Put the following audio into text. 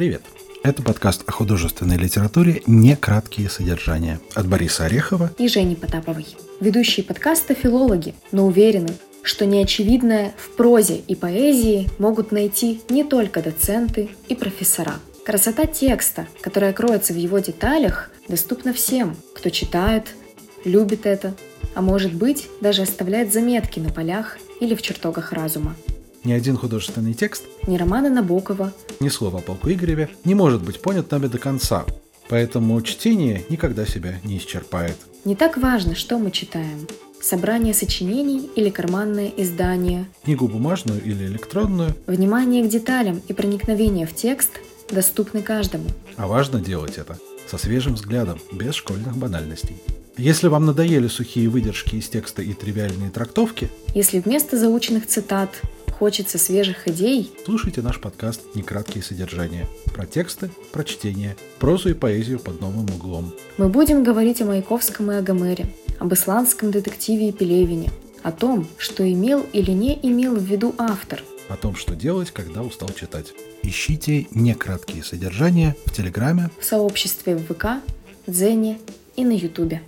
Привет! Это подкаст о художественной литературе «Не краткие содержания» от Бориса Орехова и Жени Потаповой. Ведущие подкаста – филологи, но уверены, что неочевидное в прозе и поэзии могут найти не только доценты и профессора. Красота текста, которая кроется в его деталях, доступна всем, кто читает, любит это, а может быть, даже оставляет заметки на полях или в чертогах разума. Ни один художественный текст, ни романа Набокова, ни слова о полку Игореве не может быть понят нами до конца, поэтому чтение никогда себя не исчерпает. Не так важно, что мы читаем. Собрание сочинений или карманное издание. Книгу бумажную или электронную. Внимание к деталям и проникновение в текст доступны каждому. А важно делать это со свежим взглядом, без школьных банальностей. Если вам надоели сухие выдержки из текста и тривиальные трактовки, если вместо заученных цитат хочется свежих идей, слушайте наш подкаст «Некраткие содержания» про тексты, про чтение, прозу и поэзию под новым углом. Мы будем говорить о Маяковском и о Гомере, об исландском детективе и Пелевине, о том, что имел или не имел в виду автор, о том, что делать, когда устал читать. Ищите некраткие содержания в Телеграме, в сообществе в ВК, Дзене и на Ютубе.